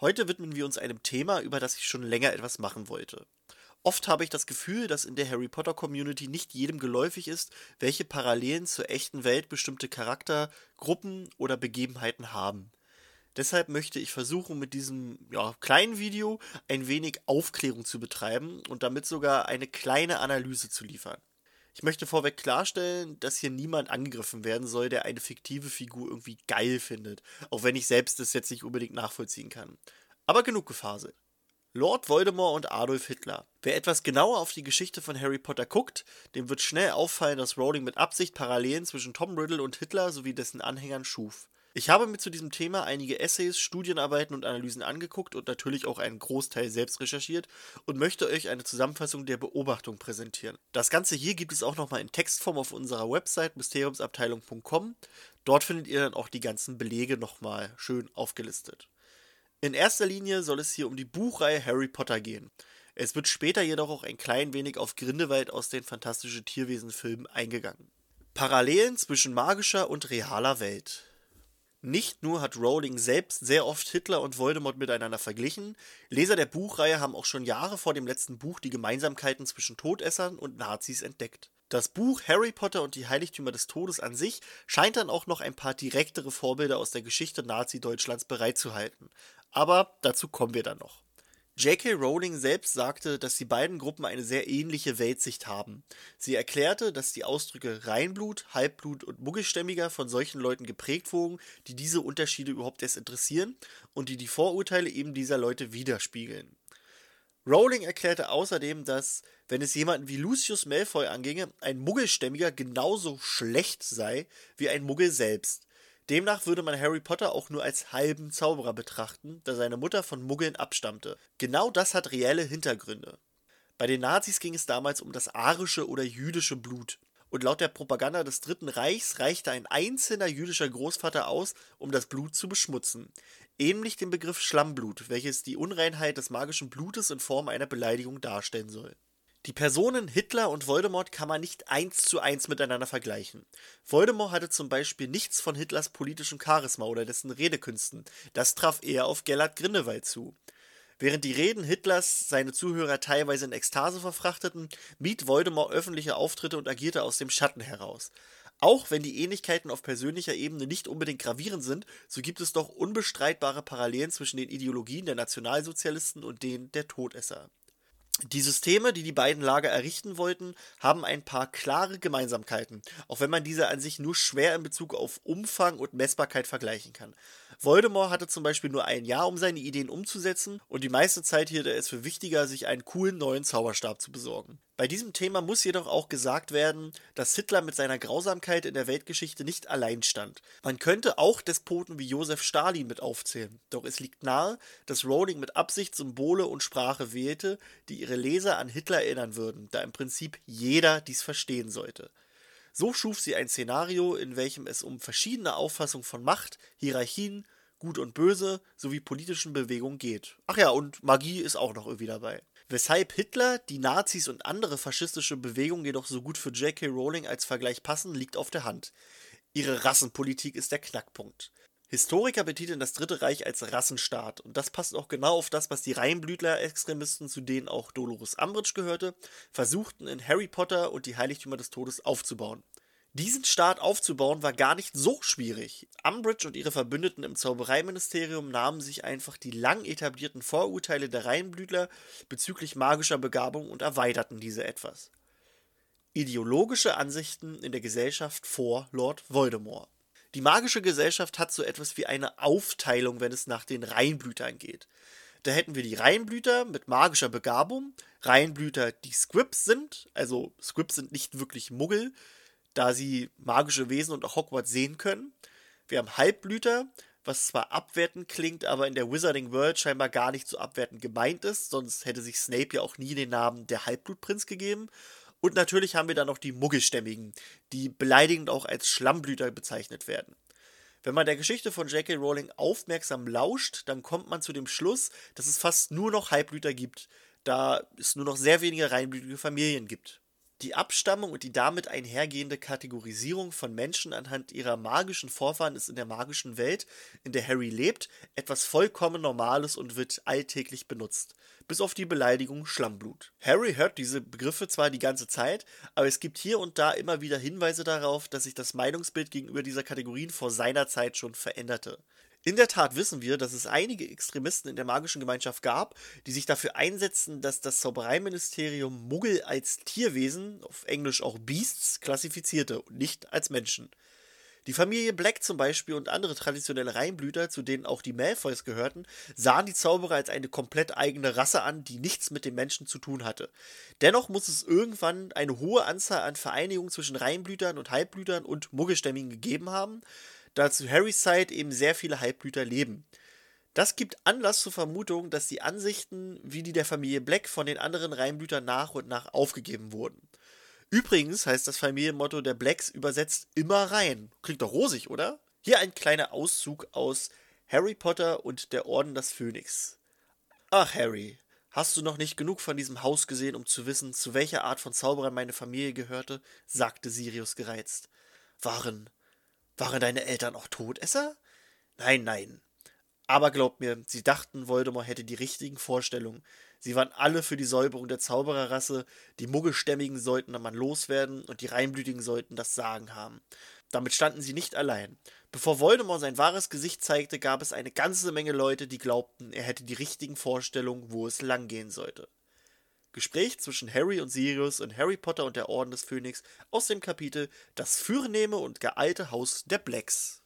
Heute widmen wir uns einem Thema, über das ich schon länger etwas machen wollte. Oft habe ich das Gefühl, dass in der Harry Potter Community nicht jedem geläufig ist, welche Parallelen zur echten Welt bestimmte Charakter, Gruppen oder Begebenheiten haben. Deshalb möchte ich versuchen, mit diesem ja, kleinen Video ein wenig Aufklärung zu betreiben und damit sogar eine kleine Analyse zu liefern. Ich möchte vorweg klarstellen, dass hier niemand angegriffen werden soll, der eine fiktive Figur irgendwie geil findet, auch wenn ich selbst das jetzt nicht unbedingt nachvollziehen kann. Aber genug gefaselt. Lord Voldemort und Adolf Hitler. Wer etwas genauer auf die Geschichte von Harry Potter guckt, dem wird schnell auffallen, dass Rowling mit Absicht Parallelen zwischen Tom Riddle und Hitler sowie dessen Anhängern schuf. Ich habe mir zu diesem Thema einige Essays, Studienarbeiten und Analysen angeguckt und natürlich auch einen Großteil selbst recherchiert und möchte euch eine Zusammenfassung der Beobachtung präsentieren. Das Ganze hier gibt es auch nochmal in Textform auf unserer Website mysteriumsabteilung.com. Dort findet ihr dann auch die ganzen Belege nochmal schön aufgelistet. In erster Linie soll es hier um die Buchreihe Harry Potter gehen. Es wird später jedoch auch ein klein wenig auf Grindelwald aus den Fantastische Tierwesen-Filmen eingegangen. Parallelen zwischen magischer und realer Welt. Nicht nur hat Rowling selbst sehr oft Hitler und Voldemort miteinander verglichen, Leser der Buchreihe haben auch schon Jahre vor dem letzten Buch die Gemeinsamkeiten zwischen Todessern und Nazis entdeckt. Das Buch Harry Potter und die Heiligtümer des Todes an sich scheint dann auch noch ein paar direktere Vorbilder aus der Geschichte Nazi-Deutschlands bereitzuhalten. Aber dazu kommen wir dann noch. J.K. Rowling selbst sagte, dass die beiden Gruppen eine sehr ähnliche Weltsicht haben. Sie erklärte, dass die Ausdrücke Reinblut, Halbblut und Muggelstämmiger von solchen Leuten geprägt wurden, die diese Unterschiede überhaupt erst interessieren und die die Vorurteile eben dieser Leute widerspiegeln. Rowling erklärte außerdem, dass, wenn es jemanden wie Lucius Malfoy anginge, ein Muggelstämmiger genauso schlecht sei wie ein Muggel selbst. Demnach würde man Harry Potter auch nur als halben Zauberer betrachten, da seine Mutter von Muggeln abstammte. Genau das hat reelle Hintergründe. Bei den Nazis ging es damals um das arische oder jüdische Blut. Und laut der Propaganda des Dritten Reichs reichte ein einzelner jüdischer Großvater aus, um das Blut zu beschmutzen. Ähnlich dem Begriff Schlammblut, welches die Unreinheit des magischen Blutes in Form einer Beleidigung darstellen soll. Die Personen Hitler und Voldemort kann man nicht eins zu eins miteinander vergleichen. Voldemort hatte zum Beispiel nichts von Hitlers politischem Charisma oder dessen Redekünsten. Das traf eher auf Gellert Grindelwald zu. Während die Reden Hitlers seine Zuhörer teilweise in Ekstase verfrachteten, mied Voldemort öffentliche Auftritte und agierte aus dem Schatten heraus. Auch wenn die Ähnlichkeiten auf persönlicher Ebene nicht unbedingt gravierend sind, so gibt es doch unbestreitbare Parallelen zwischen den Ideologien der Nationalsozialisten und denen der Todesser. Die Systeme, die die beiden Lager errichten wollten, haben ein paar klare Gemeinsamkeiten, auch wenn man diese an sich nur schwer in Bezug auf Umfang und Messbarkeit vergleichen kann. Voldemort hatte zum Beispiel nur ein Jahr, um seine Ideen umzusetzen, und die meiste Zeit hielt er es für wichtiger, sich einen coolen neuen Zauberstab zu besorgen. Bei diesem Thema muss jedoch auch gesagt werden, dass Hitler mit seiner Grausamkeit in der Weltgeschichte nicht allein stand. Man könnte auch Despoten wie Josef Stalin mit aufzählen, doch es liegt nahe, dass Rowling mit Absicht Symbole und Sprache wählte, die ihre Leser an Hitler erinnern würden, da im Prinzip jeder dies verstehen sollte. So schuf sie ein Szenario, in welchem es um verschiedene Auffassungen von Macht, Hierarchien, Gut und Böse sowie politischen Bewegungen geht. Ach ja, und Magie ist auch noch irgendwie dabei. Weshalb Hitler, die Nazis und andere faschistische Bewegungen jedoch so gut für J.K. Rowling als Vergleich passen, liegt auf der Hand. Ihre Rassenpolitik ist der Knackpunkt. Historiker betiteln das Dritte Reich als Rassenstaat und das passt auch genau auf das, was die Reinblütler-Extremisten, zu denen auch Dolores Umbridge gehörte, versuchten in Harry Potter und die Heiligtümer des Todes aufzubauen. Diesen Staat aufzubauen war gar nicht so schwierig. Umbridge und ihre Verbündeten im Zaubereiministerium nahmen sich einfach die lang etablierten Vorurteile der Reinblütler bezüglich magischer Begabung und erweiterten diese etwas. Ideologische Ansichten in der Gesellschaft vor Lord Voldemort. Die magische Gesellschaft hat so etwas wie eine Aufteilung, wenn es nach den Reinblütern geht. Da hätten wir die Reinblüter mit magischer Begabung, Reinblüter, die Squibs sind, also Squibs sind nicht wirklich Muggel, da sie magische Wesen und auch Hogwarts sehen können. Wir haben Halbblüter, was zwar abwertend klingt, aber in der Wizarding World scheinbar gar nicht so abwertend gemeint ist, sonst hätte sich Snape ja auch nie den Namen der Halbblutprinz gegeben. Und natürlich haben wir dann noch die Muggelstämmigen, die beleidigend auch als Schlammblüter bezeichnet werden. Wenn man der Geschichte von J.K. Rowling aufmerksam lauscht, dann kommt man zu dem Schluss, dass es fast nur noch Halbblüter gibt, da es nur noch sehr wenige reinblütige Familien gibt. Die Abstammung und die damit einhergehende Kategorisierung von Menschen anhand ihrer magischen Vorfahren ist in der magischen Welt, in der Harry lebt, etwas vollkommen Normales und wird alltäglich benutzt. Bis auf die Beleidigung Schlammblut. Harry hört diese Begriffe zwar die ganze Zeit, aber es gibt hier und da immer wieder Hinweise darauf, dass sich das Meinungsbild gegenüber dieser Kategorien vor seiner Zeit schon veränderte. In der Tat wissen wir, dass es einige Extremisten in der magischen Gemeinschaft gab, die sich dafür einsetzen, dass das Zaubereiministerium Muggel als Tierwesen, auf Englisch auch Beasts, klassifizierte und nicht als Menschen. Die Familie Black zum Beispiel und andere traditionelle Reinblüter, zu denen auch die Malfoys gehörten, sahen die Zauberer als eine komplett eigene Rasse an, die nichts mit den Menschen zu tun hatte. Dennoch muss es irgendwann eine hohe Anzahl an Vereinigungen zwischen Reinblütern und Halbblütern und Muggelstämmigen gegeben haben, da zu Harrys Zeit eben sehr viele Halbblüter leben. Das gibt Anlass zur Vermutung, dass die Ansichten wie die der Familie Black von den anderen Reinblütern nach und nach aufgegeben wurden. Übrigens heißt das Familienmotto der Blacks übersetzt immer rein. Klingt doch rosig, oder? Hier ein kleiner Auszug aus Harry Potter und der Orden des Phönix. Ach, Harry, hast du noch nicht genug von diesem Haus gesehen, um zu wissen, zu welcher Art von Zauberern meine Familie gehörte? sagte Sirius gereizt. Waren waren deine Eltern auch Todesser? Nein, nein. Aber glaub mir, sie dachten, Voldemort hätte die richtigen Vorstellungen. Sie waren alle für die Säuberung der Zaubererrasse, die Muggelstämmigen sollten man loswerden und die Reinblütigen sollten das Sagen haben. Damit standen sie nicht allein. Bevor Voldemort sein wahres Gesicht zeigte, gab es eine ganze Menge Leute, die glaubten, er hätte die richtigen Vorstellungen, wo es langgehen sollte. Gespräch zwischen Harry und Sirius und Harry Potter und der Orden des Phönix aus dem Kapitel Das fürnehme und geeilte Haus der Blacks.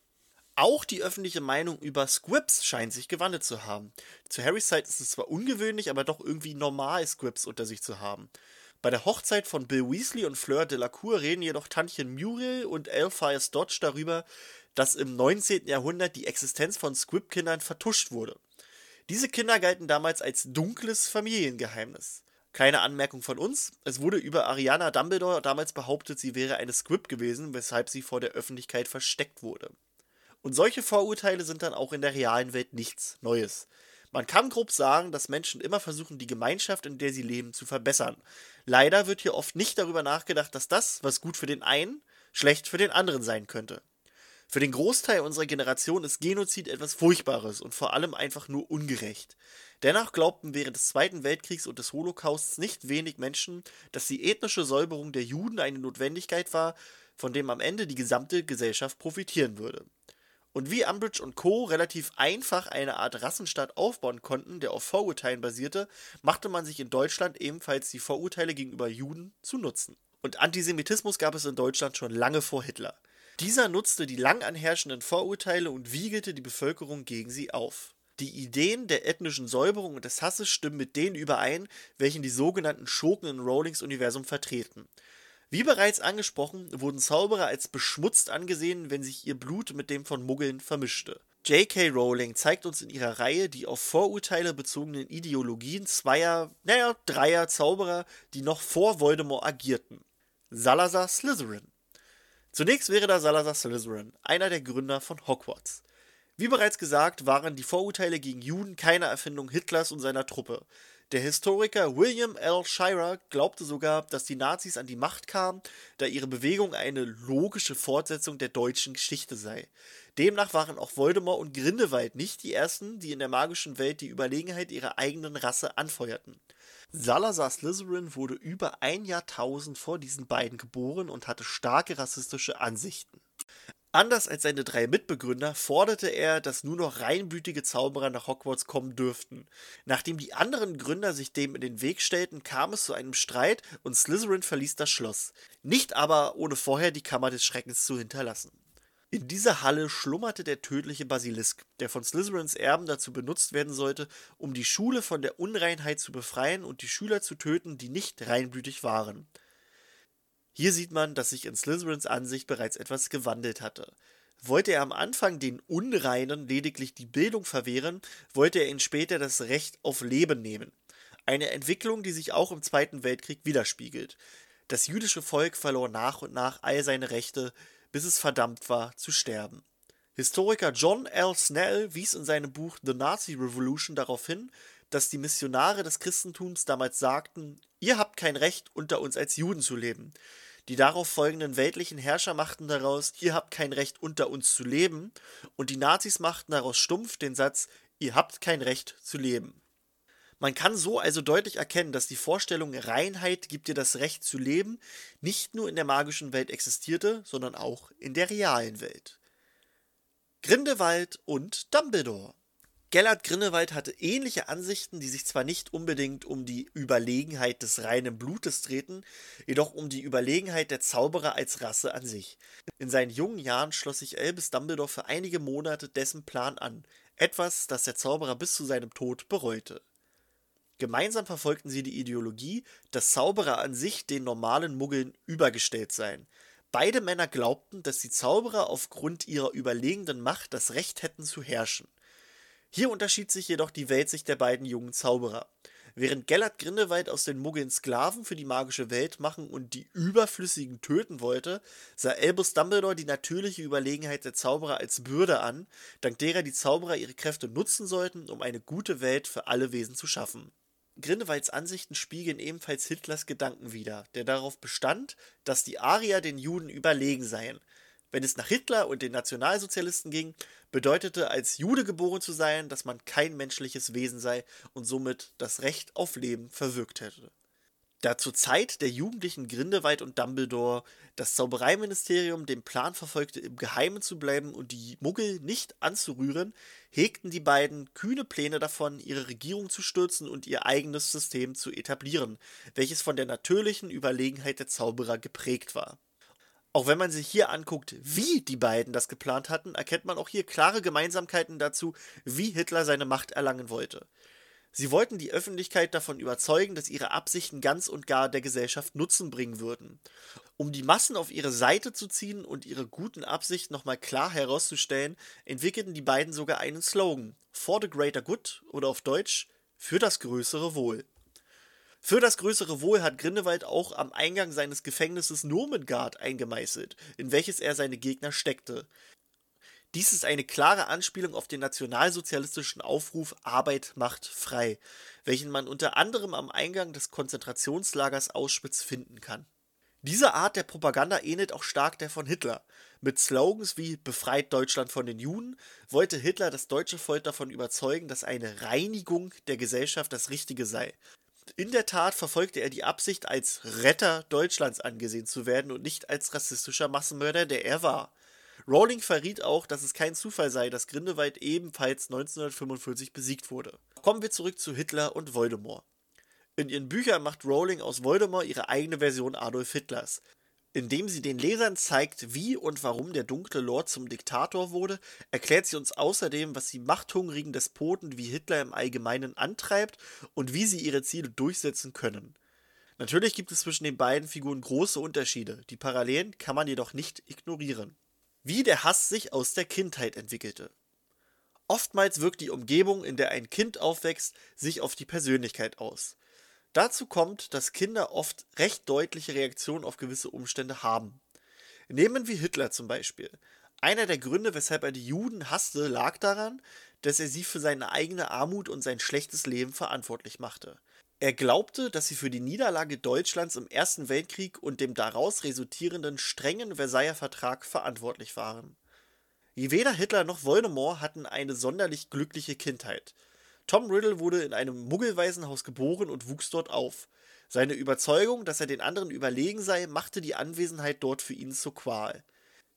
Auch die öffentliche Meinung über Squibs scheint sich gewandelt zu haben. Zu Harrys Zeit ist es zwar ungewöhnlich, aber doch irgendwie normal, Squibs unter sich zu haben. Bei der Hochzeit von Bill Weasley und Fleur Delacour reden jedoch Tantchen Muriel und Alpheus Dodge darüber, dass im 19. Jahrhundert die Existenz von Squib-Kindern vertuscht wurde. Diese Kinder galten damals als dunkles Familiengeheimnis. Keine Anmerkung von uns. Es wurde über Ariana Dumbledore damals behauptet, sie wäre eine Squib gewesen, weshalb sie vor der Öffentlichkeit versteckt wurde. Und solche Vorurteile sind dann auch in der realen Welt nichts Neues. Man kann grob sagen, dass Menschen immer versuchen, die Gemeinschaft, in der sie leben, zu verbessern. Leider wird hier oft nicht darüber nachgedacht, dass das, was gut für den einen, schlecht für den anderen sein könnte. Für den Großteil unserer Generation ist Genozid etwas Furchtbares und vor allem einfach nur ungerecht. Dennoch glaubten während des Zweiten Weltkriegs und des Holocausts nicht wenig Menschen, dass die ethnische Säuberung der Juden eine Notwendigkeit war, von dem am Ende die gesamte Gesellschaft profitieren würde. Und wie Umbridge und Co. relativ einfach eine Art Rassenstaat aufbauen konnten, der auf Vorurteilen basierte, machte man sich in Deutschland ebenfalls die Vorurteile gegenüber Juden zu Nutzen. Und Antisemitismus gab es in Deutschland schon lange vor Hitler. Dieser nutzte die lang anherrschenden Vorurteile und wiegelte die Bevölkerung gegen sie auf. Die Ideen der ethnischen Säuberung und des Hasses stimmen mit denen überein, welchen die sogenannten Schurken in Rowlings Universum vertreten. Wie bereits angesprochen, wurden Zauberer als beschmutzt angesehen, wenn sich ihr Blut mit dem von Muggeln vermischte. J.K. Rowling zeigt uns in ihrer Reihe die auf Vorurteile bezogenen Ideologien zweier, naja, dreier Zauberer, die noch vor Voldemort agierten. Salazar Slytherin. Zunächst wäre da Salazar Slytherin, einer der Gründer von Hogwarts. Wie bereits gesagt, waren die Vorurteile gegen Juden keine Erfindung Hitlers und seiner Truppe. Der Historiker William L. Shirer glaubte sogar, dass die Nazis an die Macht kamen, da ihre Bewegung eine logische Fortsetzung der deutschen Geschichte sei. Demnach waren auch Voldemort und Grindelwald nicht die ersten, die in der magischen Welt die Überlegenheit ihrer eigenen Rasse anfeuerten. Salazar Slytherin wurde über ein Jahrtausend vor diesen beiden geboren und hatte starke rassistische Ansichten. Anders als seine drei Mitbegründer forderte er, dass nur noch reinblütige Zauberer nach Hogwarts kommen dürften. Nachdem die anderen Gründer sich dem in den Weg stellten, kam es zu einem Streit und Slytherin verließ das Schloss. Nicht aber ohne vorher die Kammer des Schreckens zu hinterlassen. In dieser Halle schlummerte der tödliche Basilisk, der von Slytherins Erben dazu benutzt werden sollte, um die Schule von der Unreinheit zu befreien und die Schüler zu töten, die nicht reinblütig waren. Hier sieht man, dass sich in Slytherins Ansicht bereits etwas gewandelt hatte. Wollte er am Anfang den Unreinen lediglich die Bildung verwehren, wollte er ihnen später das Recht auf Leben nehmen. Eine Entwicklung, die sich auch im Zweiten Weltkrieg widerspiegelt. Das jüdische Volk verlor nach und nach all seine Rechte, bis es verdammt war zu sterben. Historiker John L. Snell wies in seinem Buch The Nazi Revolution darauf hin, dass die Missionare des Christentums damals sagten, ihr habt kein Recht, unter uns als Juden zu leben. Die darauf folgenden weltlichen Herrscher machten daraus, ihr habt kein Recht, unter uns zu leben, und die Nazis machten daraus stumpf den Satz, ihr habt kein Recht zu leben. Man kann so also deutlich erkennen, dass die Vorstellung Reinheit gibt dir das Recht zu leben nicht nur in der magischen Welt existierte, sondern auch in der realen Welt. Grindelwald und Dumbledore. Gellert Grindelwald hatte ähnliche Ansichten, die sich zwar nicht unbedingt um die Überlegenheit des reinen Blutes drehten, jedoch um die Überlegenheit der Zauberer als Rasse an sich. In seinen jungen Jahren schloss sich Albus Dumbledore für einige Monate dessen Plan an, etwas, das der Zauberer bis zu seinem Tod bereute. Gemeinsam verfolgten sie die Ideologie, dass Zauberer an sich den normalen Muggeln übergestellt seien. Beide Männer glaubten, dass die Zauberer aufgrund ihrer überlegenen Macht das Recht hätten zu herrschen. Hier unterschied sich jedoch die Weltsicht der beiden jungen Zauberer. Während Gellert Grindelwald aus den Muggeln Sklaven für die magische Welt machen und die Überflüssigen töten wollte, sah Albus Dumbledore die natürliche Überlegenheit der Zauberer als Bürde an, dank derer die Zauberer ihre Kräfte nutzen sollten, um eine gute Welt für alle Wesen zu schaffen. Grindelwalds Ansichten spiegeln ebenfalls Hitlers Gedanken wider, der darauf bestand, dass die Arier den Juden überlegen seien. Wenn es nach Hitler und den Nationalsozialisten ging, bedeutete als Jude geboren zu sein, dass man kein menschliches Wesen sei und somit das Recht auf Leben verwirkt hätte. Da zur Zeit der jugendlichen Grindelwald und Dumbledore das Zaubereiministerium den Plan verfolgte, im Geheimen zu bleiben und die Muggel nicht anzurühren, hegten die beiden kühne Pläne davon, ihre Regierung zu stürzen und ihr eigenes System zu etablieren, welches von der natürlichen Überlegenheit der Zauberer geprägt war. Auch wenn man sich hier anguckt, wie die beiden das geplant hatten, erkennt man auch hier klare Gemeinsamkeiten dazu, wie Hitler seine Macht erlangen wollte. Sie wollten die Öffentlichkeit davon überzeugen, dass ihre Absichten ganz und gar der Gesellschaft Nutzen bringen würden. Um die Massen auf ihre Seite zu ziehen und ihre guten Absichten nochmal klar herauszustellen, entwickelten die beiden sogar einen Slogan: For the Greater Good oder auf Deutsch für das größere Wohl. Für das größere Wohl hat Grindelwald auch am Eingang seines Gefängnisses Nurmengard eingemeißelt, in welches er seine Gegner steckte. Dies ist eine klare Anspielung auf den nationalsozialistischen Aufruf Arbeit macht frei, welchen man unter anderem am Eingang des Konzentrationslagers Auschwitz finden kann. Diese Art der Propaganda ähnelt auch stark der von Hitler. Mit Slogans wie Befreit Deutschland von den Juden wollte Hitler das deutsche Volk davon überzeugen, dass eine Reinigung der Gesellschaft das Richtige sei. In der Tat verfolgte er die Absicht, als Retter Deutschlands angesehen zu werden und nicht als rassistischer Massenmörder, der er war. Rowling verriet auch, dass es kein Zufall sei, dass Grindelwald ebenfalls 1945 besiegt wurde. Kommen wir zurück zu Hitler und Voldemort. In ihren Büchern macht Rowling aus Voldemort ihre eigene Version Adolf Hitlers. Indem sie den Lesern zeigt, wie und warum der dunkle Lord zum Diktator wurde, erklärt sie uns außerdem, was die machthungrigen Despoten wie Hitler im Allgemeinen antreibt und wie sie ihre Ziele durchsetzen können. Natürlich gibt es zwischen den beiden Figuren große Unterschiede, die Parallelen kann man jedoch nicht ignorieren. Wie der Hass sich aus der Kindheit entwickelte. Oftmals wirkt die Umgebung, in der ein Kind aufwächst, sich auf die Persönlichkeit aus. Dazu kommt, dass Kinder oft recht deutliche Reaktionen auf gewisse Umstände haben. Nehmen wir Hitler zum Beispiel. Einer der Gründe, weshalb er die Juden hasste, lag daran, dass er sie für seine eigene Armut und sein schlechtes Leben verantwortlich machte. Er glaubte, dass sie für die Niederlage Deutschlands im Ersten Weltkrieg und dem daraus resultierenden strengen Versailler Vertrag verantwortlich waren. Weder Hitler noch Voldemort hatten eine sonderlich glückliche Kindheit. Tom Riddle wurde in einem Muggelwaisenhaus geboren und wuchs dort auf. Seine Überzeugung, dass er den anderen überlegen sei, machte die Anwesenheit dort für ihn zur Qual.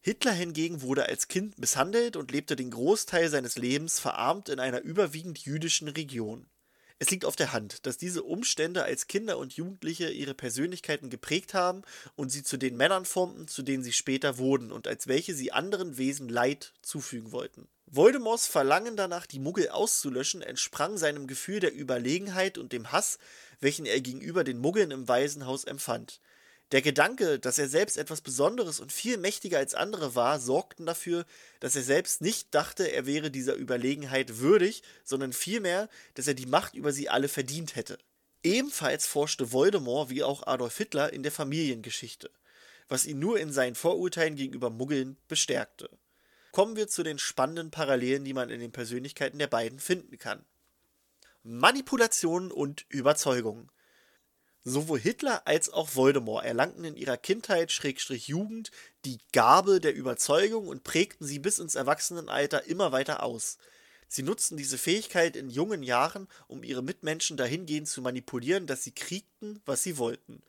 Hitler hingegen wurde als Kind misshandelt und lebte den Großteil seines Lebens verarmt in einer überwiegend jüdischen Region. Es liegt auf der Hand, dass diese Umstände als Kinder und Jugendliche ihre Persönlichkeiten geprägt haben und sie zu den Männern formten, zu denen sie später wurden und als welche sie anderen Wesen Leid zufügen wollten. Voldemorts Verlangen danach, die Muggel auszulöschen, entsprang seinem Gefühl der Überlegenheit und dem Hass, welchen er gegenüber den Muggeln im Waisenhaus empfand. Der Gedanke, dass er selbst etwas Besonderes und viel mächtiger als andere war, sorgten dafür, dass er selbst nicht dachte, er wäre dieser Überlegenheit würdig, sondern vielmehr, dass er die Macht über sie alle verdient hätte. Ebenfalls forschte Voldemort wie auch Adolf Hitler in der Familiengeschichte, was ihn nur in seinen Vorurteilen gegenüber Muggeln bestärkte. kommen wir zu den spannenden Parallelen, die man in den Persönlichkeiten der beiden finden kann. Manipulation und Überzeugung. Sowohl Hitler als auch Voldemort erlangten in ihrer Kindheit Schrägstrich Jugend die Gabe der Überzeugung und prägten sie bis ins Erwachsenenalter immer weiter aus. Sie nutzten diese Fähigkeit in jungen Jahren, um ihre Mitmenschen dahingehend zu manipulieren, dass sie kriegten, was sie wollten.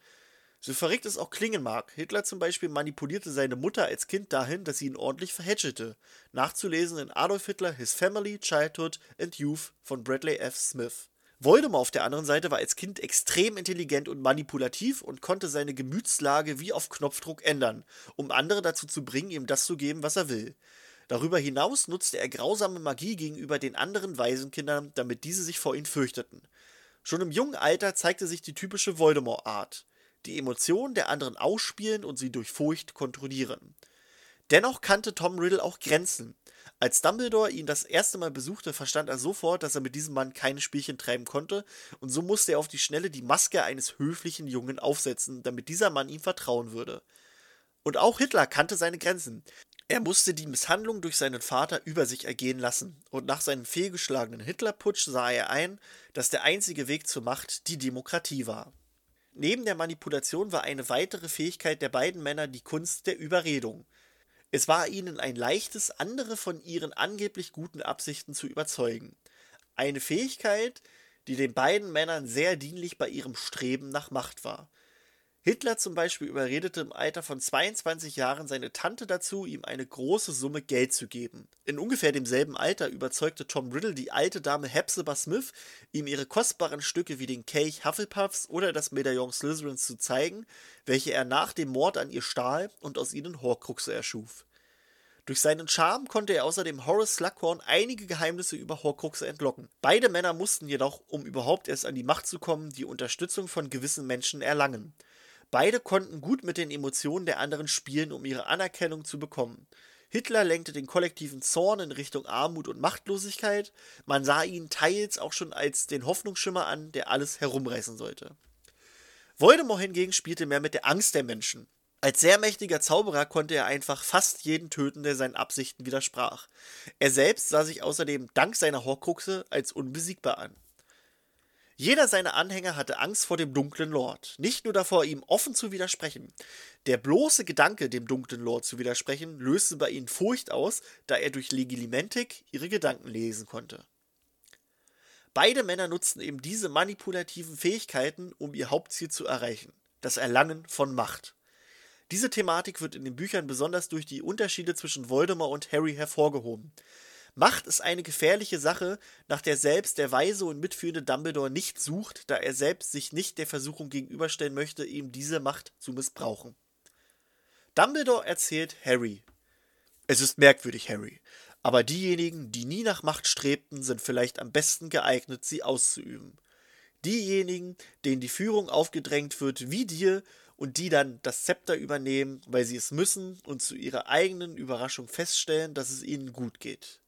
So verrückt es auch klingen mag, Hitler zum Beispiel manipulierte seine Mutter als Kind dahin, dass sie ihn ordentlich verhätschelte. Nachzulesen in Adolf Hitler, His Family, Childhood and Youth von Bradley F. Smith. Voldemort auf der anderen Seite war als Kind extrem intelligent und manipulativ und konnte seine Gemütslage wie auf Knopfdruck ändern, um andere dazu zu bringen, ihm das zu geben, was er will. Darüber hinaus nutzte er grausame Magie gegenüber den anderen Waisenkindern, damit diese sich vor ihm fürchteten. Schon im jungen Alter zeigte sich die typische Voldemort-Art: die Emotionen der anderen ausspielen und sie durch Furcht kontrollieren. Dennoch kannte Tom Riddle auch Grenzen. Als Dumbledore ihn das erste Mal besuchte, verstand er sofort, dass er mit diesem Mann keine Spielchen treiben konnte, und so musste er auf die Schnelle die Maske eines höflichen Jungen aufsetzen, damit dieser Mann ihm vertrauen würde. Und auch Hitler kannte seine Grenzen. Er musste die Misshandlung durch seinen Vater über sich ergehen lassen, und nach seinem fehlgeschlagenen Hitlerputsch sah er ein, dass der einzige Weg zur Macht die Demokratie war. Neben der Manipulation war eine weitere Fähigkeit der beiden Männer die Kunst der Überredung. Es war ihnen ein leichtes, andere von ihren angeblich guten Absichten zu überzeugen. Eine Fähigkeit, die den beiden Männern sehr dienlich bei ihrem Streben nach Macht war. Hitler zum Beispiel überredete im Alter von 22 Jahren seine Tante dazu, ihm eine große Summe Geld zu geben. In ungefähr demselben Alter überzeugte Tom Riddle die alte Dame Hepzibah Smith, ihm ihre kostbaren Stücke wie den Kelch Hufflepuffs oder das Medaillon Slytherins zu zeigen, welche er nach dem Mord an ihr stahl und aus ihnen Horcruxe erschuf. Durch seinen Charme konnte er außerdem Horace Slughorn einige Geheimnisse über Horcruxe entlocken. Beide Männer mussten jedoch, um überhaupt erst an die Macht zu kommen, die Unterstützung von gewissen Menschen erlangen. Beide konnten gut mit den Emotionen der anderen spielen, um ihre Anerkennung zu bekommen. Hitler lenkte den kollektiven Zorn in Richtung Armut und Machtlosigkeit, man sah ihn teils auch schon als den Hoffnungsschimmer an, der alles herumreißen sollte. Voldemort hingegen spielte mehr mit der Angst der Menschen. Als sehr mächtiger Zauberer konnte er einfach fast jeden töten, der seinen Absichten widersprach. Er selbst sah sich außerdem dank seiner Horcruxe als unbesiegbar an. Jeder seiner Anhänger hatte Angst vor dem dunklen Lord, nicht nur davor, ihm offen zu widersprechen. Der bloße Gedanke, dem dunklen Lord zu widersprechen, löste bei ihnen Furcht aus, da er durch Legilimentik ihre Gedanken lesen konnte. Beide Männer nutzten eben diese manipulativen Fähigkeiten, um ihr Hauptziel zu erreichen, das Erlangen von Macht. Diese Thematik wird in den Büchern besonders durch die Unterschiede zwischen Voldemort und Harry hervorgehoben. Macht ist eine gefährliche Sache, nach der selbst der weise und mitführende Dumbledore nicht sucht, da er selbst sich nicht der Versuchung gegenüberstellen möchte, ihm diese Macht zu missbrauchen. Dumbledore erzählt Harry. Es ist merkwürdig, Harry, aber diejenigen, die nie nach Macht strebten, sind vielleicht am besten geeignet, sie auszuüben. Diejenigen, denen die Führung aufgedrängt wird, wie dir, und die dann das Zepter übernehmen, weil sie es müssen und zu ihrer eigenen Überraschung feststellen, dass es ihnen gut geht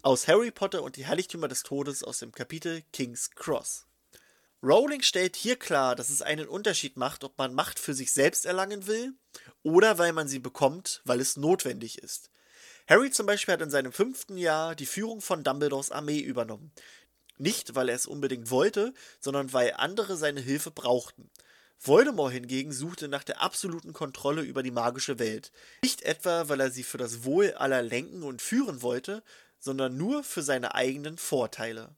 aus Harry Potter und die Heiligtümer des Todes aus dem Kapitel King's Cross. Rowling stellt hier klar, dass es einen Unterschied macht, ob man Macht für sich selbst erlangen will oder weil man sie bekommt, weil es notwendig ist. Harry zum Beispiel hat in seinem fünften Jahr die Führung von Dumbledores Armee übernommen. Nicht, weil er es unbedingt wollte, sondern weil andere seine Hilfe brauchten. Voldemort hingegen suchte nach der absoluten Kontrolle über die magische Welt. Nicht etwa, weil er sie für das Wohl aller lenken und führen wollte, sondern nur für seine eigenen Vorteile.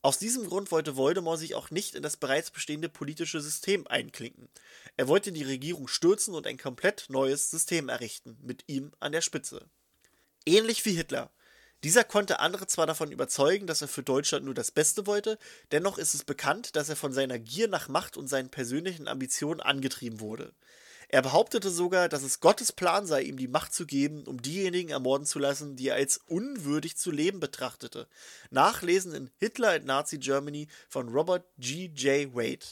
Aus diesem Grund wollte Voldemort sich auch nicht in das bereits bestehende politische System einklinken. Er wollte die Regierung stürzen und ein komplett neues System errichten, mit ihm an der Spitze. Ähnlich wie Hitler. Dieser konnte andere zwar davon überzeugen, dass er für Deutschland nur das Beste wollte, dennoch ist es bekannt, dass er von seiner Gier nach Macht und seinen persönlichen Ambitionen angetrieben wurde. Er behauptete sogar, dass es Gottes Plan sei, ihm die Macht zu geben, um diejenigen ermorden zu lassen, die er als unwürdig zu leben betrachtete. Nachlesen in Hitler and Nazi Germany von Robert G. J. Wade.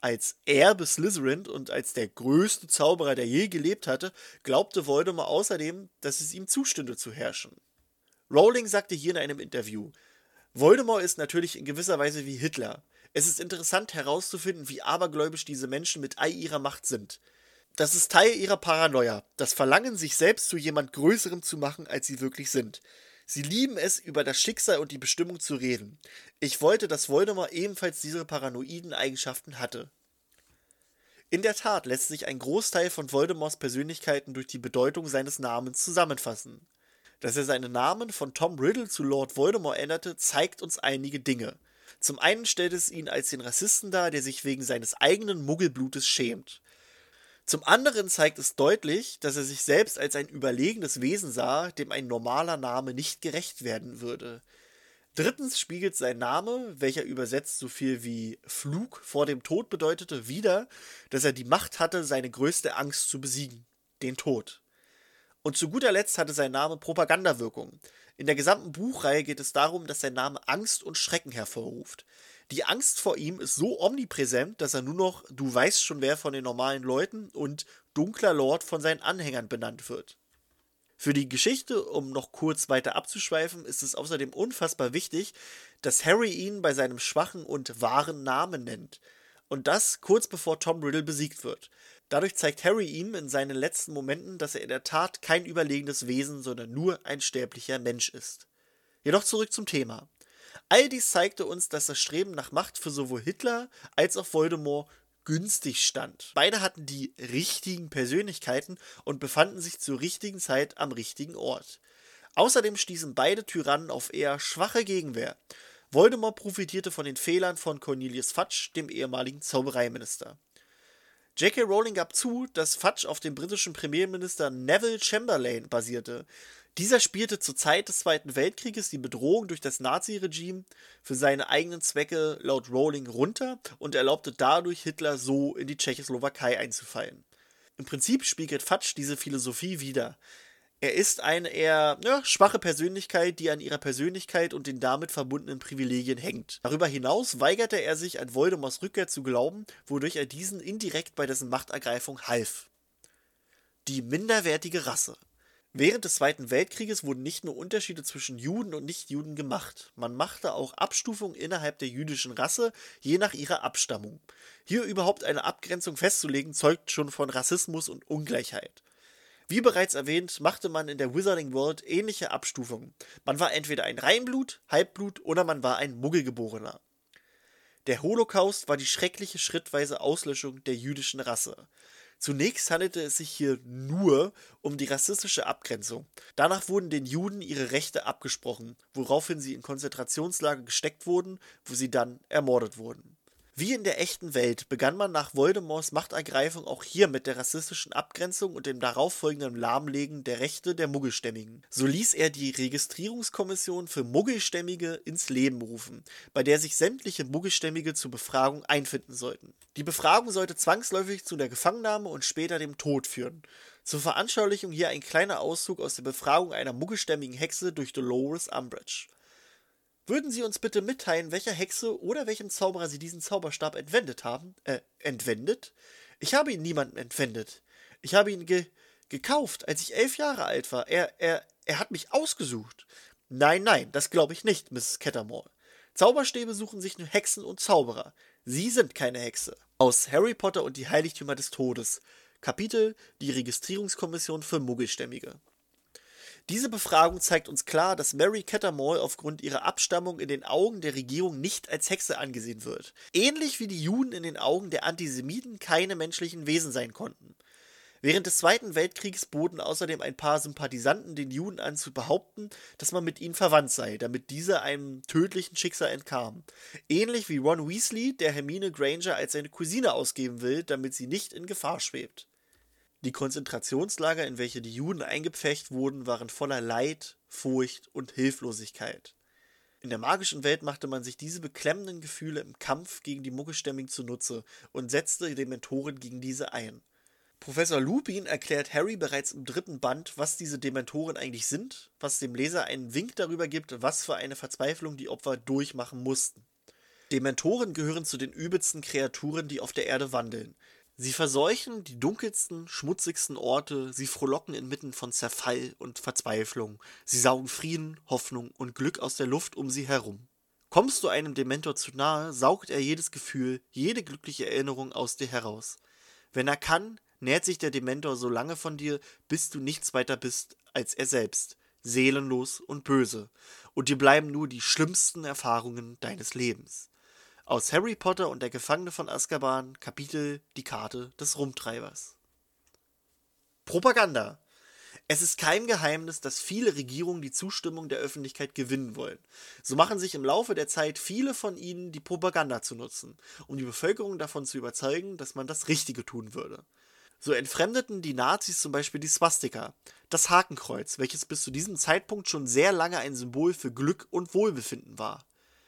Als Erbe Slytherin und als der größte Zauberer, der je gelebt hatte, glaubte Voldemort außerdem, dass es ihm zustünde zu herrschen. Rowling sagte hier in einem Interview, Voldemort ist natürlich in gewisser Weise wie Hitler. Es ist interessant herauszufinden, wie abergläubisch diese Menschen mit all ihrer Macht sind. Das ist Teil ihrer Paranoia, das Verlangen, sich selbst zu jemand Größerem zu machen, als sie wirklich sind. Sie lieben es, über das Schicksal und die Bestimmung zu reden. Ich wollte, dass Voldemort ebenfalls diese paranoiden Eigenschaften hatte. In der Tat lässt sich ein Großteil von Voldemorts Persönlichkeiten durch die Bedeutung seines Namens zusammenfassen. Dass er seinen Namen von Tom Riddle zu Lord Voldemort änderte, zeigt uns einige Dinge. Zum einen stellt es ihn als den Rassisten dar, der sich wegen seines eigenen Muggelblutes schämt. Zum anderen zeigt es deutlich, dass er sich selbst als ein überlegenes Wesen sah, dem ein normaler Name nicht gerecht werden würde. Drittens spiegelt sein Name, welcher übersetzt so viel wie Flug vor dem Tod bedeutete, wider, dass er die Macht hatte, seine größte Angst zu besiegen, den Tod. Und zu guter Letzt hatte sein Name Propagandawirkung. In der gesamten Buchreihe geht es darum, dass sein Name Angst und Schrecken hervorruft. Die Angst vor ihm ist so omnipräsent, dass er nur noch Du weißt schon wer von den normalen Leuten und Dunkler Lord von seinen Anhängern benannt wird. Für die Geschichte, um noch kurz weiter abzuschweifen, ist es außerdem unfassbar wichtig, dass Harry ihn bei seinem schwachen und wahren Namen nennt. Und das kurz bevor Tom Riddle besiegt wird. Dadurch zeigt Harry ihm in seinen letzten Momenten, dass er in der Tat kein überlegenes Wesen, sondern nur ein sterblicher Mensch ist. Jedoch zurück zum Thema. All dies zeigte uns, dass das Streben nach Macht für sowohl Hitler als auch Voldemort günstig stand. Beide hatten die richtigen Persönlichkeiten und befanden sich zur richtigen Zeit am richtigen Ort. Außerdem stießen beide Tyrannen auf eher schwache Gegenwehr. Voldemort profitierte von den Fehlern von Cornelius Fudge, dem ehemaligen Zaubereiminister. J.K. Rowling gab zu, dass Fudge auf dem britischen Premierminister Neville Chamberlain basierte. Dieser spielte zur Zeit des Zweiten Weltkrieges die Bedrohung durch das Naziregime für seine eigenen Zwecke laut Rowling runter und erlaubte dadurch Hitler so in die Tschechoslowakei einzufallen. Im Prinzip spiegelt Fatsch diese Philosophie wider. Er ist eine eher ja, schwache Persönlichkeit, die an ihrer Persönlichkeit und den damit verbundenen Privilegien hängt. Darüber hinaus weigerte er sich an Voldemorts Rückkehr zu glauben, wodurch er diesen indirekt bei dessen Machtergreifung half. Die minderwertige Rasse. Während des Zweiten Weltkrieges wurden nicht nur Unterschiede zwischen Juden und Nichtjuden gemacht, man machte auch Abstufungen innerhalb der jüdischen Rasse, je nach ihrer Abstammung. Hier überhaupt eine Abgrenzung festzulegen, zeugt schon von Rassismus und Ungleichheit. Wie bereits erwähnt, machte man in der Wizarding World ähnliche Abstufungen. Man war entweder ein Reinblut, Halbblut oder man war ein Muggelgeborener. Der Holocaust war die schreckliche schrittweise Auslöschung der jüdischen Rasse. Zunächst handelte es sich hier nur um die rassistische Abgrenzung. Danach wurden den Juden ihre Rechte abgesprochen, woraufhin sie in Konzentrationslager gesteckt wurden, wo sie dann ermordet wurden. Wie in der echten Welt begann man nach Voldemorts Machtergreifung auch hier mit der rassistischen Abgrenzung und dem darauffolgenden Lahmlegen der Rechte der Muggelstämmigen. So ließ er die Registrierungskommission für Muggelstämmige ins Leben rufen, bei der sich sämtliche Muggelstämmige zur Befragung einfinden sollten. Die Befragung sollte zwangsläufig zu der Gefangennahme und später dem Tod führen. Zur Veranschaulichung hier ein kleiner Auszug aus der Befragung einer muggelstämmigen Hexe durch Dolores Umbridge. Würden Sie uns bitte mitteilen, welcher Hexe oder welchem Zauberer Sie diesen Zauberstab entwendet haben? Äh, entwendet? Ich habe ihn niemandem entwendet. Ich habe ihn ge gekauft, als ich elf Jahre alt war. Er, er, er hat mich ausgesucht. Nein, nein, das glaube ich nicht, Mrs. Cattermole. Zauberstäbe suchen sich nur Hexen und Zauberer. Sie sind keine Hexe. Aus Harry Potter und die Heiligtümer des Todes. Kapitel Die Registrierungskommission für Muggelstämmige. Diese Befragung zeigt uns klar, dass Mary Cattermole aufgrund ihrer Abstammung in den Augen der Regierung nicht als Hexe angesehen wird. Ähnlich wie die Juden in den Augen der Antisemiten keine menschlichen Wesen sein konnten. Während des Zweiten Weltkriegs boten außerdem ein paar Sympathisanten den Juden an zu behaupten, dass man mit ihnen verwandt sei, damit diese einem tödlichen Schicksal entkamen. Ähnlich wie Ron Weasley, der Hermine Granger als seine Cousine ausgeben will, damit sie nicht in Gefahr schwebt. Die Konzentrationslager, in welche die Juden eingepfercht wurden, waren voller Leid, Furcht und Hilflosigkeit. In der magischen Welt machte man sich diese beklemmenden Gefühle im Kampf gegen die Muggelstämmigen zunutze und setzte die Dementoren gegen diese ein. Professor Lupin erklärt Harry bereits im dritten Band, was diese Dementoren eigentlich sind, was dem Leser einen Wink darüber gibt, was für eine Verzweiflung die Opfer durchmachen mussten. Dementoren gehören zu den übelsten Kreaturen, die auf der Erde wandeln. Sie verseuchen die dunkelsten, schmutzigsten Orte, sie frohlocken inmitten von Zerfall und Verzweiflung, sie saugen Frieden, Hoffnung und Glück aus der Luft um sie herum. Kommst du einem Dementor zu nahe, saugt er jedes Gefühl, jede glückliche Erinnerung aus dir heraus. Wenn er kann, nährt sich der Dementor so lange von dir, bis du nichts weiter bist als er selbst, seelenlos und böse, und dir bleiben nur die schlimmsten Erfahrungen deines Lebens. Aus Harry Potter und der Gefangene von Azkaban, Kapitel Die Karte des Rumtreibers. Propaganda. Es ist kein Geheimnis, dass viele Regierungen die Zustimmung der Öffentlichkeit gewinnen wollen. So machen sich im Laufe der Zeit viele von ihnen die Propaganda zu nutzen, um die Bevölkerung davon zu überzeugen, dass man das Richtige tun würde. So entfremdeten die Nazis zum Beispiel die Swastika, das Hakenkreuz, welches bis zu diesem Zeitpunkt schon sehr lange ein Symbol für Glück und Wohlbefinden war.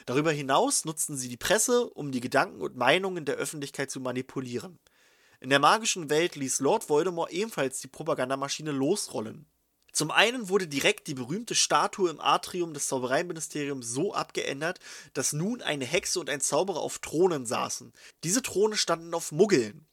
Darüber hinaus nutzten sie die Presse, um die Gedanken und Meinungen der Öffentlichkeit zu manipulieren. In der magischen Welt ließ Lord Voldemort ebenfalls die Propagandamaschine losrollen. Zum einen wurde direkt die berühmte Statue im Atrium des Zaubereiministeriums so abgeändert, dass nun eine Hexe und ein Zauberer auf Thronen saßen. Diese Throne standen auf Muggeln.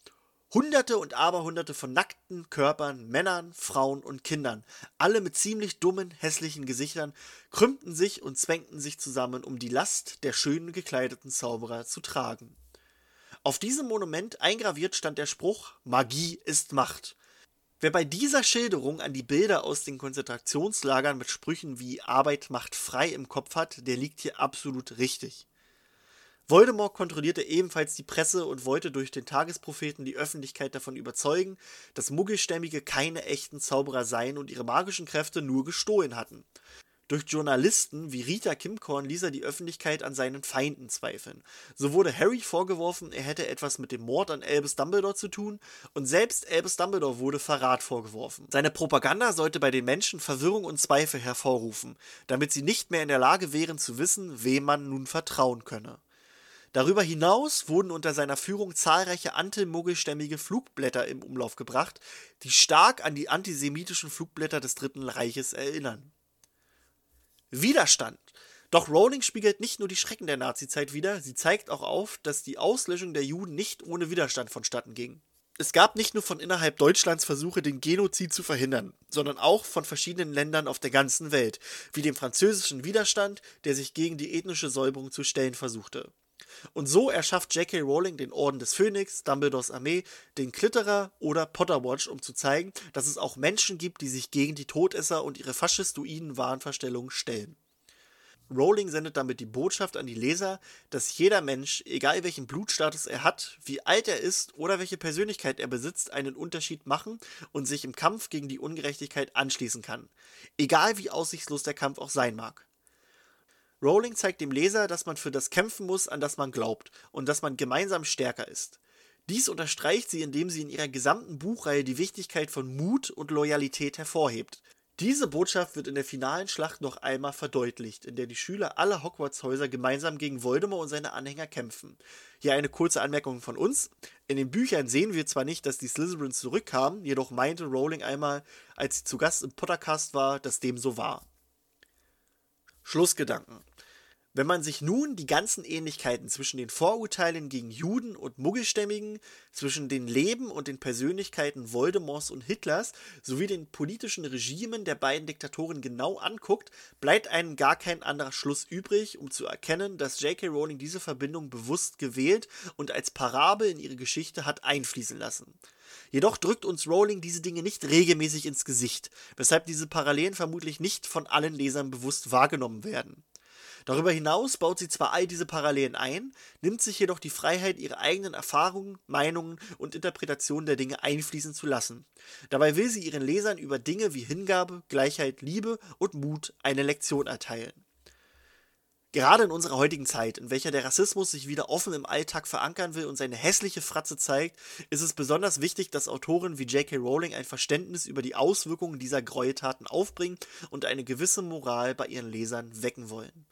Hunderte und Aberhunderte von nackten Körpern, Männern, Frauen und Kindern, alle mit ziemlich dummen, hässlichen Gesichtern, krümmten sich und zwängten sich zusammen, um die Last der schönen gekleideten Zauberer zu tragen. Auf diesem Monument eingraviert stand der Spruch Magie ist Macht. Wer bei dieser Schilderung an die Bilder aus den Konzentrationslagern mit Sprüchen wie Arbeit macht frei im Kopf hat, der liegt hier absolut richtig. Voldemort kontrollierte ebenfalls die Presse und wollte durch den Tagespropheten die Öffentlichkeit davon überzeugen, dass Muggelstämmige keine echten Zauberer seien und ihre magischen Kräfte nur gestohlen hatten. Durch Journalisten wie Rita Kimcorn ließ er die Öffentlichkeit an seinen Feinden zweifeln. So wurde Harry vorgeworfen, er hätte etwas mit dem Mord an Albus Dumbledore zu tun, und selbst Albus Dumbledore wurde Verrat vorgeworfen. Seine Propaganda sollte bei den Menschen Verwirrung und Zweifel hervorrufen, damit sie nicht mehr in der Lage wären zu wissen, wem man nun vertrauen könne. Darüber hinaus wurden unter seiner Führung zahlreiche antimuggelstämmige Flugblätter im Umlauf gebracht, die stark an die antisemitischen Flugblätter des Dritten Reiches erinnern. Widerstand. Doch Rowling spiegelt nicht nur die Schrecken der Nazizeit wider, sie zeigt auch auf, dass die Auslöschung der Juden nicht ohne Widerstand vonstatten ging. Es gab nicht nur von innerhalb Deutschlands Versuche, den Genozid zu verhindern, sondern auch von verschiedenen Ländern auf der ganzen Welt, wie dem französischen Widerstand, der sich gegen die ethnische Säuberung zu stellen versuchte. Und so erschafft J.K. Rowling den Orden des Phönix, Dumbledores Armee, den Klitterer oder Potterwatch, um zu zeigen, dass es auch Menschen gibt, die sich gegen die Todesser und ihre faschistoiden Wahnvorstellungen stellen. Rowling sendet damit die Botschaft an die Leser, dass jeder Mensch, egal welchen Blutstatus er hat, wie alt er ist oder welche Persönlichkeit er besitzt, einen Unterschied machen und sich im Kampf gegen die Ungerechtigkeit anschließen kann, egal wie aussichtslos der Kampf auch sein mag. Rowling zeigt dem Leser, dass man für das kämpfen muss, an das man glaubt, und dass man gemeinsam stärker ist. Dies unterstreicht sie, indem sie in ihrer gesamten Buchreihe die Wichtigkeit von Mut und Loyalität hervorhebt. Diese Botschaft wird in der finalen Schlacht noch einmal verdeutlicht, in der die Schüler aller Hogwarts-Häuser gemeinsam gegen Voldemort und seine Anhänger kämpfen. Hier eine kurze Anmerkung von uns. In den Büchern sehen wir zwar nicht, dass die Slytherins zurückkamen, jedoch meinte Rowling einmal, als sie zu Gast im Pottercast war, dass dem so war. Schlussgedanken. Wenn man sich nun die ganzen Ähnlichkeiten zwischen den Vorurteilen gegen Juden und Muggelstämmigen, zwischen den Leben und den Persönlichkeiten Voldemorts und Hitlers sowie den politischen Regimen der beiden Diktatoren genau anguckt, bleibt einem gar kein anderer Schluss übrig, um zu erkennen, dass J.K. Rowling diese Verbindung bewusst gewählt und als Parabel in ihre Geschichte hat einfließen lassen. Jedoch drückt uns Rowling diese Dinge nicht regelmäßig ins Gesicht, weshalb diese Parallelen vermutlich nicht von allen Lesern bewusst wahrgenommen werden. Darüber hinaus baut sie zwar all diese Parallelen ein, nimmt sich jedoch die Freiheit, ihre eigenen Erfahrungen, Meinungen und Interpretationen der Dinge einfließen zu lassen. Dabei will sie ihren Lesern über Dinge wie Hingabe, Gleichheit, Liebe und Mut eine Lektion erteilen. Gerade in unserer heutigen Zeit, in welcher der Rassismus sich wieder offen im Alltag verankern will und seine hässliche Fratze zeigt, ist es besonders wichtig, dass Autoren wie J.K. Rowling ein Verständnis über die Auswirkungen dieser Gräueltaten aufbringen und eine gewisse Moral bei ihren Lesern wecken wollen.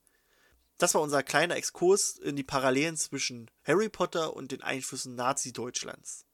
Das war unser kleiner Exkurs in die Parallelen zwischen Harry Potter und den Einflüssen Nazi-Deutschlands.